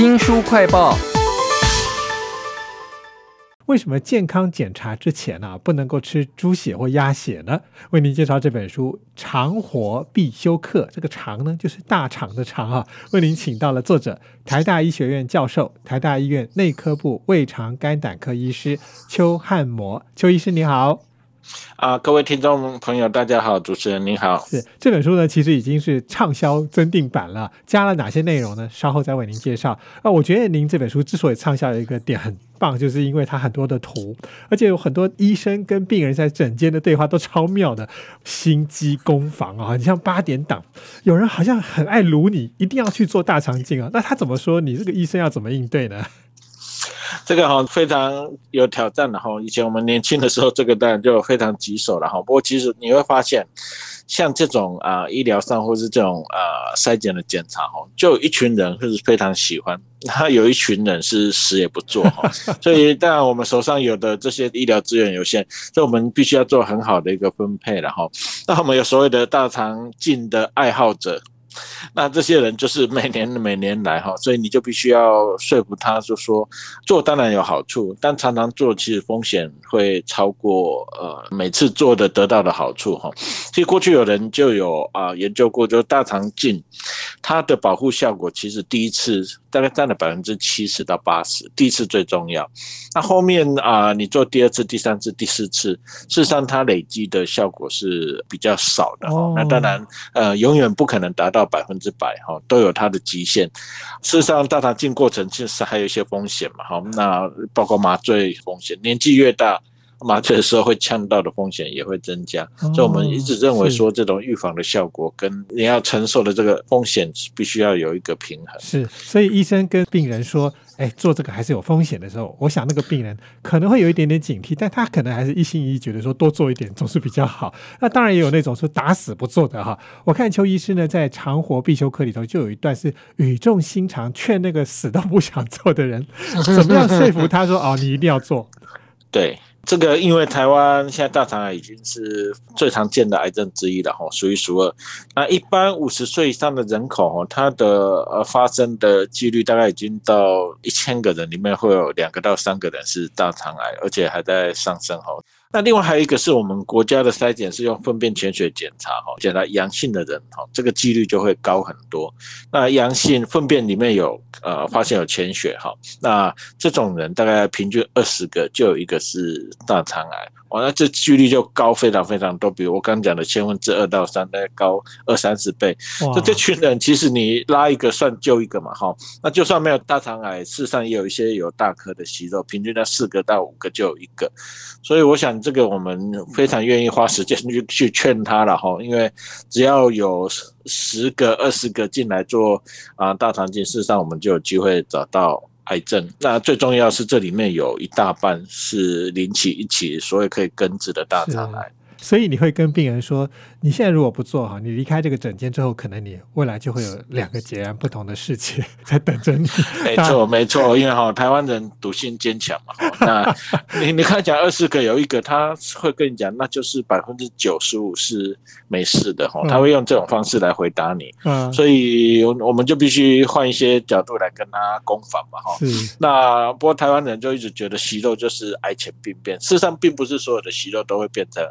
新书快报。为什么健康检查之前呢、不能够吃猪血或鸭血呢？为您介绍这本书《肠活必修课》，这个肠呢就是大肠的肠啊。为您请到了作者台大医学院教授、台大医院内科部胃肠肝胆科医师邱汉模。邱医师你好。啊，各位听众朋友，大家好，主持人您好。是这本书呢，其实已经是畅销增订版了，加了哪些内容呢？稍后再为您介绍。啊，我觉得您这本书之所以畅销的一个点很棒，就是因为它很多的图，而且有很多医生跟病人在诊间的对话都超妙的，心机攻防啊，你像八点档，有人好像很爱撸你，一定要去做大肠镜啊，那他怎么说？你这个医生要怎么应对呢？这个哈非常有挑战的哈。以前我们年轻的时候，这个当然就非常棘手了哈。不过其实你会发现，像这种啊、医疗上或是这种啊筛检的检查哈，就有一群人是非常喜欢，他有一群人是死也不做哈。所以当然我们手上有的这些医疗资源有限，所以我们必须要做很好的一个分配了哈。那我们有所谓的大肠镜的爱好者。那这些人就是每年每年来哈，所以你就必须要说服他，就说做当然有好处，但常常做其实风险会超过呃每次做的得到的好处哈。其实过去有人就有啊、研究过，就大肠镜它的保护效果其实第一次大概占了百分之七十到八十，第一次最重要。那后面啊、你做第二次、第三次、第四次，事实上它累积的效果是比较少的那当然呃永远不可能达到百分之百哈，都有它的极限。事实上，大肠镜过程其实还有一些风险嘛哈，那包括麻醉风险，年纪越大。麻醉的时候会呛到的风险也会增加，哦所以我们一直认为说这种预防的效果跟你要承受的这个风险必须要有一个平衡。是，所以医生跟病人说：“哎，做这个还是有风险的时候，我想那个病人可能会有一点点警惕，但他可能还是一心一意觉得说多做一点总是比较好。那当然也有那种说打死不做的哈。我看邱医师呢在《长活必修课》里头就有一段是语重心长劝那个死都不想做的人，怎么样说服他说哦你一定要做。对，这个因为台湾现在大肠癌已经是最常见的癌症之一了哈，数一数二。那一般五十岁以上的人口哦，它的呃发生的几率大概已经到一千个人里面会有两个到三个人是大肠癌，而且还在上升哦。那另外还有一个是我们国家的筛检是用粪便潜血检查哈，检查阳性的人哈，这个几率就会高很多。那阳性粪便里面有呃发现有潜血哈，那这种人大概平均二十个就有一个是大肠癌，哇，那这几率就高非常非常多，比如我刚刚讲的千分之二到三，大概高二三十倍。哇就这群人，其实你拉一个算救一个嘛，哈。那就算没有大肠癌，事实上也有一些有大颗的息肉，平均在四个到五个就有一个。所以我想这个我们非常愿意花时间去去劝他了哈，因为只要有十个、二十个进来做啊大肠镜，事实上我们就有机会找到。癌症，那最重要是这里面有一大半是零起一起，所以可以根治的大肠癌。所以你会跟病人说，你现在如果不做哈，你离开这个诊间之后，可能你未来就会有两个截然不同的世界在等着你。没错，没错，因为哈、台湾人赌性坚强嘛，齁那你你看讲二十个有一个，他会跟你讲，那就是百分之九十五是没事的哈、嗯。他会用这种方式来回答你，嗯，所以我我们就必须换一些角度来跟他攻防嘛哈、是。那不过台湾人就一直觉得息肉就是癌前病变，事实上并不是所有的息肉都会变成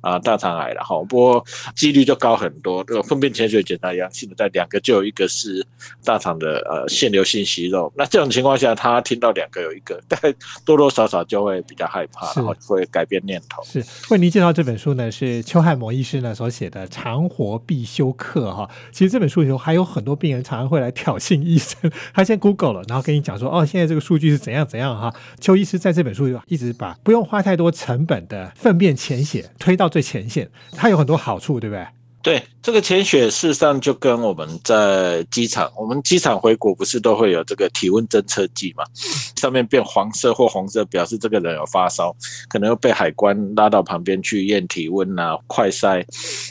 啊、大肠癌了哈，不过几率就高很多。这个粪便潜血检查阳性的，在两个就有一个是大肠的呃腺瘤性息肉。那这种情况下，他听到两个有一个，大概多多少少就会比较害怕，然后会改变念头。是，为您介绍这本书呢，是邱汉模医师呢所写的《长活必修课》哈。其实这本书里头还有很多病人常常会来挑衅医生，他先 Google 了，然后跟你讲说，哦，现在这个数据是怎样怎样哈。邱医师在这本书里一直把不用花太多成本的粪便潜血推到最前线，它有很多好处，对不对？对，这个潜血事实上就跟我们在机场，我们机场回国不是都会有这个体温侦测剂嘛？上面变黄色或红色，表示这个人有发烧，可能又被海关拉到旁边去验体温啊、快筛。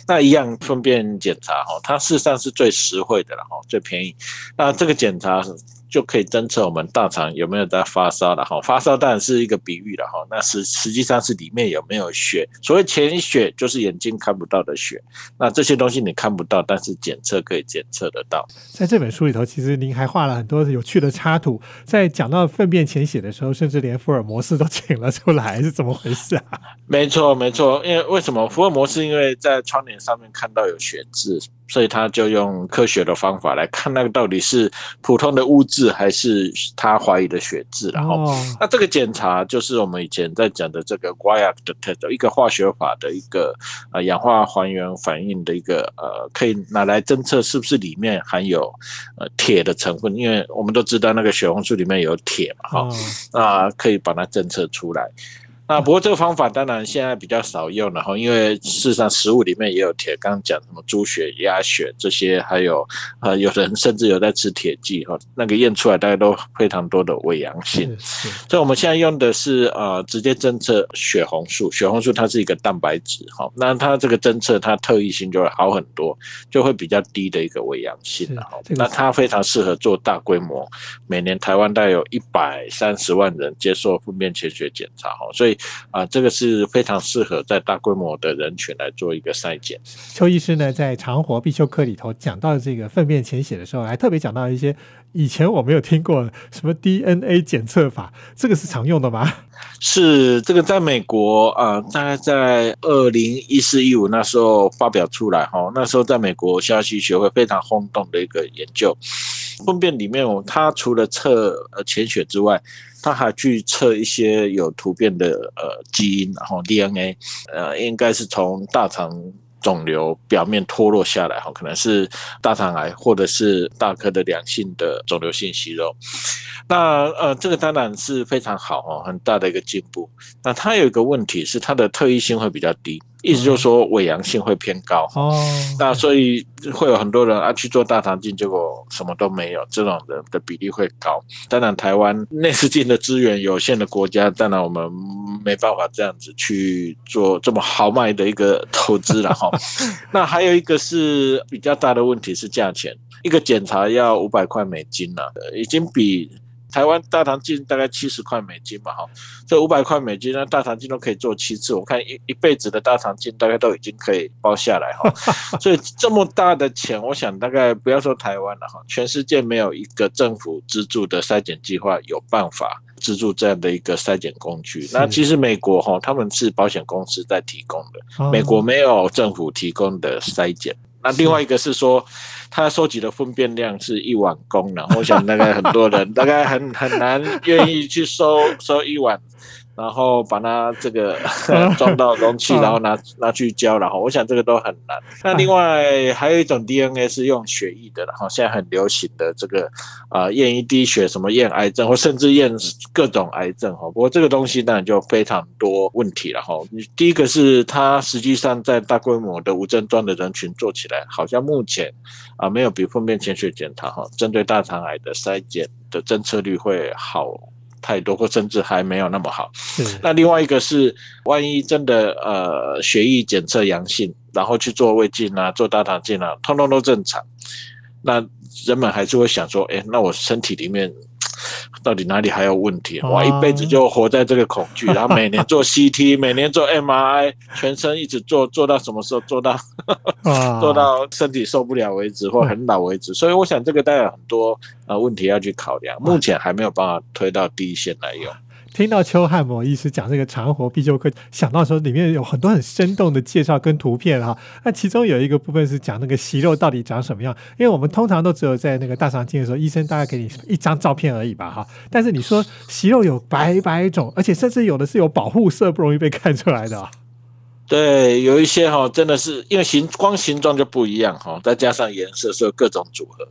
那一样顺便检查哈，它事实上是最实惠的了哈，最便宜。那这个检查就可以侦测我们大肠有没有在发烧了哈。发烧当然是一个比喻了哈，那实实际上是里面有没有血。所谓潜血就是眼睛看不到的血，那这些东西你看不到，但是检测可以检测得到。在这本书里头，其实您还画了很多有趣的插图，在讲到粪便潜血的时候，甚至连福尔摩斯都请了出来，是怎么回事啊？没错，没错，因为为什么福尔摩斯因为在窗帘上面看到有血渍。所以他就用科学的方法来看那个到底是普通的污渍还是他怀疑的血渍，然后那这个检查就是我们以前在讲的这个 Guaiac 的 test，一个化学法的一个呃氧化还原反应的一个呃可以拿来侦测是不是里面含有呃铁的成分，因为我们都知道那个血红素里面有铁嘛，哈，那可以把它侦测出来。那不过这个方法当然现在比较少用了哈，因为事实上食物里面也有铁，刚刚讲什么猪血、鸭血这些，还有呃有人甚至有在吃铁剂哈，那个验出来大家都非常多的伪阳性，所以我们现在用的是呃直接侦测血红素，血红素它是一个蛋白质哈，那它这个侦测它特异性就会好很多，就会比较低的一个伪阳性了哈，那它非常适合做大规模，每年台湾大概有一百三十万人接受粪便潜血检查哈，所以。啊，这个是非常适合在大规模的人群来做一个筛检。邱医师呢，在长活必修课里头讲到这个粪便潜血的时候，还特别讲到一些以前我没有听过什么 DNA 检测法，这个是常用的吗？是这个，在美国啊，大概在二零一四一五那时候发表出来哈，那时候在美国消息学会非常轰动的一个研究，粪便里面哦，它除了测呃潜血之外。他还去测一些有突变的呃基因，然后 DNA，呃，应该是从大肠肿瘤表面脱落下来，哈，可能是大肠癌或者是大颗的良性的肿瘤性息肉。那呃，这个当然是非常好哦，很大的一个进步。那它有一个问题是它的特异性会比较低。意思就是说伪阳性会偏高哦，那所以会有很多人啊去做大肠镜，结果什么都没有，这种人的比例会高。当然，台湾 内视镜的资源有限的国家，当然我们没办法这样子去做这么豪迈的一个投资了哈。那还有一个是比较大的问题是价钱，一个检查要五百块美金了，已经比。台湾大肠镜大概七十块美金嘛，哈，这五百块美金，呢大肠镜都可以做七次。我看一一辈子的大肠镜大概都已经可以包下来，哈。所以这么大的钱，我想大概不要说台湾了，哈，全世界没有一个政府资助的筛检计划有办法资助这样的一个筛检工具。那其实美国哈，他们是保险公司在提供的，美国没有政府提供的筛检。那另外一个是说，他收集的粪便量是一碗公呢，我想大概很多人 大概很很难愿意去收收一碗。然后把它这个 装到容器，然后拿拿去浇，然后我想这个都很难。那另外还有一种 DNA 是用血液的，然后现在很流行的这个啊验一滴血，什么验癌症或甚至验各种癌症哈。不过这个东西当然就非常多问题了哈。第一个是它实际上在大规模的无症状的人群做起来，好像目前啊没有比粪便潜血检查哈，针对大肠癌的筛检的侦测率会好。太多，或甚至还没有那么好。那另外一个是，万一真的呃血液检测阳性，然后去做胃镜啊、做大肠镜啊，通通都正常，那人们还是会想说，哎，那我身体里面。到底哪里还有问题？哇，一辈子就活在这个恐惧，然后每年做 CT，每年做 MRI，全身一直做，做到什么时候？做到 做到身体受不了为止，或很老为止。所以我想这个带有很多呃问题要去考量，目前还没有办法推到第一线来用。听到邱汉模医师讲这个长活必修课，想到说里面有很多很生动的介绍跟图片哈。那其中有一个部分是讲那个息肉到底长什么样，因为我们通常都只有在那个大肠镜的时候，医生大概给你一张照片而已吧哈。但是你说息肉有百百种，而且甚至有的是有保护色，不容易被看出来的。对，有一些哈，真的是因为形光形状就不一样哈，再加上颜色，所以各种组合。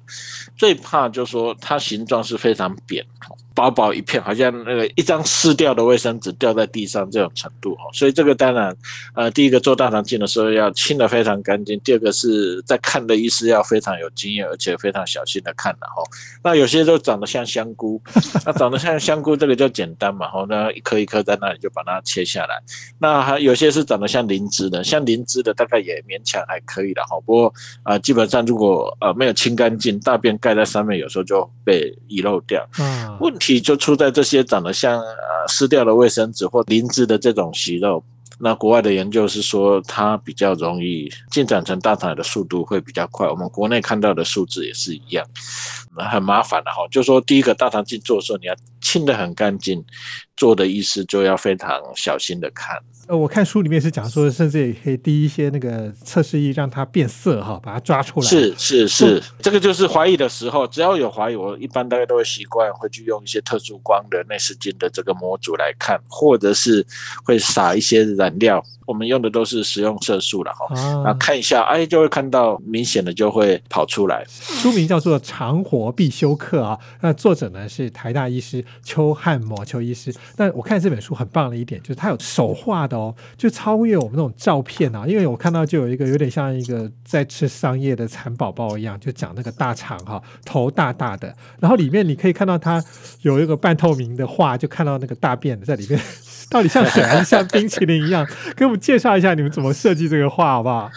最怕就是说它形状是非常扁。薄薄一片，好像那个一张撕掉的卫生纸掉在地上这种程度哈，所以这个当然，呃，第一个做大肠镜的时候要清的非常干净，第二个是在看的医师要非常有经验，而且非常小心的看的哈。那有些都长得像香菇，那长得像香菇这个就简单嘛哈，那一颗一颗在那里就把它切下来。那还有些是长得像灵芝的，像灵芝的大概也勉强还可以了哈。不过啊，基本上如果呃没有清干净，大便盖在上面，有时候就被遗漏掉。嗯，问题就出在这些长得像呃湿掉的卫生纸或灵芝的这种息肉。那国外的研究是说，它比较容易进展成大肠癌的速度会比较快。我们国内看到的数字也是一样，很麻烦的哈。就说第一个大肠镜做的时候，你要清的很干净，做的医师就要非常小心的看。呃，我看书里面是讲说，甚至也可以滴一些那个测试液，让它变色哈，把它抓出来。是是是，这个就是怀疑的时候，只要有怀疑，我一般大概都会习惯会去用一些特殊光的内视镜的这个模组来看，或者是会撒一些染料。我们用的都是食用色素了哈，然后看一下，哎，就会看到明显的就会跑出来。书名叫做《长活必修课》啊，那作者呢是台大医师邱汉模邱医师。那我看这本书很棒的一点就是它有手画的哦，就超越我们那种照片啊。因为我看到就有一个有点像一个在吃桑叶的蚕宝宝一样，就讲那个大肠哈，头大大的，然后里面你可以看到它有一个半透明的画，就看到那个大便在里面。到底像水还是像冰淇淋一样？给我们介绍一下你们怎么设计这个画好不好？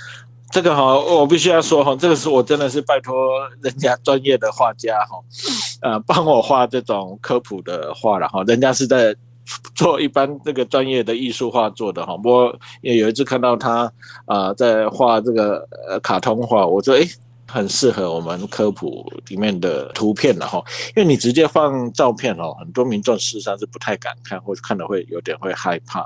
这个哈，我必须要说哈，这个是我真的是拜托人家专业的画家哈，呃，帮我画这种科普的画了哈。人家是在做一般这个专业的艺术画作的哈。我也有一次看到他啊在画这个呃卡通画，我说哎。很适合我们科普里面的图片的哈，因为你直接放照片哦，很多民众事实上是不太敢看，或者看的会有点会害怕。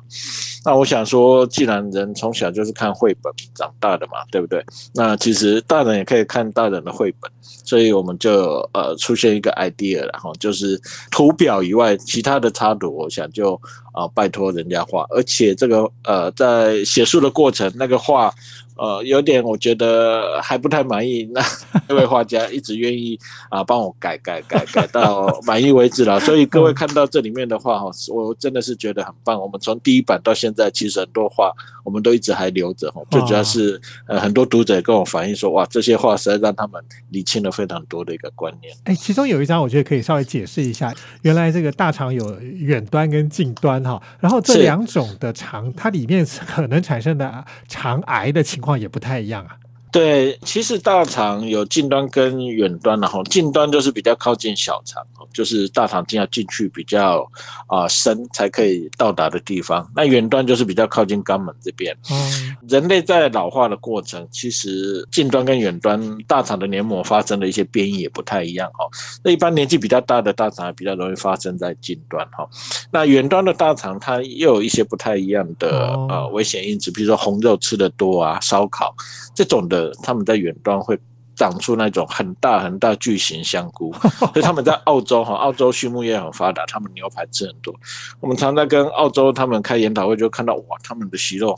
那我想说，既然人从小就是看绘本长大的嘛，对不对？那其实大人也可以看大人的绘本，所以我们就呃出现一个 idea 然后就是图表以外，其他的插图，我想就啊拜托人家画，而且这个呃在写书的过程那个画。呃，有点我觉得还不太满意，那那位画家一直愿意啊帮我改改改改到满意为止了。所以各位看到这里面的话哈，我真的是觉得很棒。我们从第一版到现在，其实很多画我们都一直还留着哈。最主要是呃很多读者跟我反映说，哇，这些画实在让他们理清了非常多的一个观念。哎，其中有一张我觉得可以稍微解释一下，原来这个大肠有远端跟近端哈，然后这两种的肠，它里面可能产生的肠癌的情况。况也不太一样啊。对，其实大肠有近端跟远端，然后近端就是比较靠近小肠，就是大肠经要进去比较啊深才可以到达的地方。那远端就是比较靠近肛门这边。嗯，人类在老化的过程，其实近端跟远端大肠的黏膜发生的一些变异也不太一样哦。那一般年纪比较大的大肠比较容易发生在近端哈。那远端的大肠它又有一些不太一样的呃危险因子，比如说红肉吃的多啊，烧烤这种的。他们在远端会。长出那种很大很大巨型香菇，所以他们在澳洲哈，澳洲畜牧业很发达，他们牛排吃很多。我们常在跟澳洲他们开研讨会，就看到哇，他们的息肉，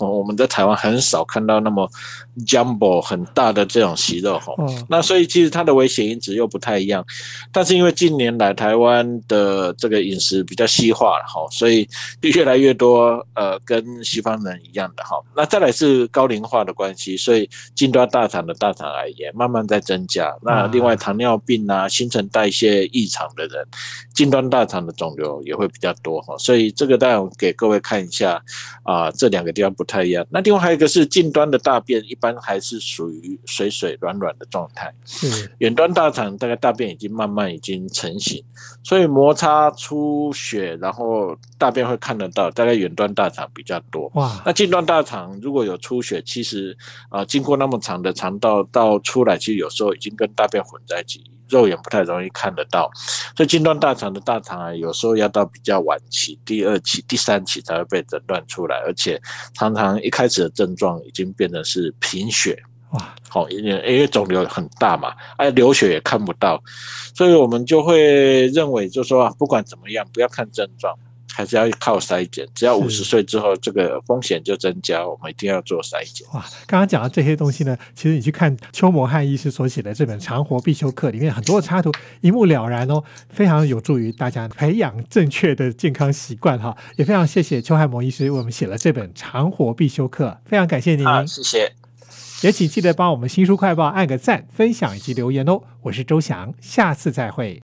我们在台湾很少看到那么 jumbo 很大的这种息肉哈。那所以其实它的危险因子又不太一样，但是因为近年来台湾的这个饮食比较西化了哈，所以越来越多呃跟西方人一样的哈。那再来是高龄化的关系，所以近端大肠的大肠癌。也慢慢在增加。那另外，糖尿病啊、新陈代谢异常的人，近端大肠的肿瘤也会比较多哈。所以这个当然给各位看一下啊，这两个地方不太一样。那另外还有一个是近端的大便，一般还是属于水水软软的状态。是远端大肠大概大便已经慢慢已经成型，所以摩擦出血，然后大便会看得到。大概远端大肠比较多。哇，那近端大肠如果有出血，其实啊，经过那么长的肠道到出来其实有时候已经跟大便混在一起，肉眼不太容易看得到，所以近端大肠的大肠癌有时候要到比较晚期，第二期、第三期才会被诊断出来，而且常常一开始的症状已经变成是贫血，哇，好，因为因为肿瘤很大嘛，哎，流血也看不到，所以我们就会认为，就说不管怎么样，不要看症状。还是要靠筛检，只要五十岁之后，这个风险就增加，我们一定要做筛检。哇，刚刚讲的这些东西呢，其实你去看邱摩汉医师所写的这本《长活必修课》里面，很多的插图一目了然哦，非常有助于大家培养正确的健康习惯哈。也非常谢谢邱汉摩医师为我们写了这本《长活必修课》，非常感谢您。好，谢谢。也请记得帮我们新书快报按个赞、分享以及留言哦。我是周翔，下次再会。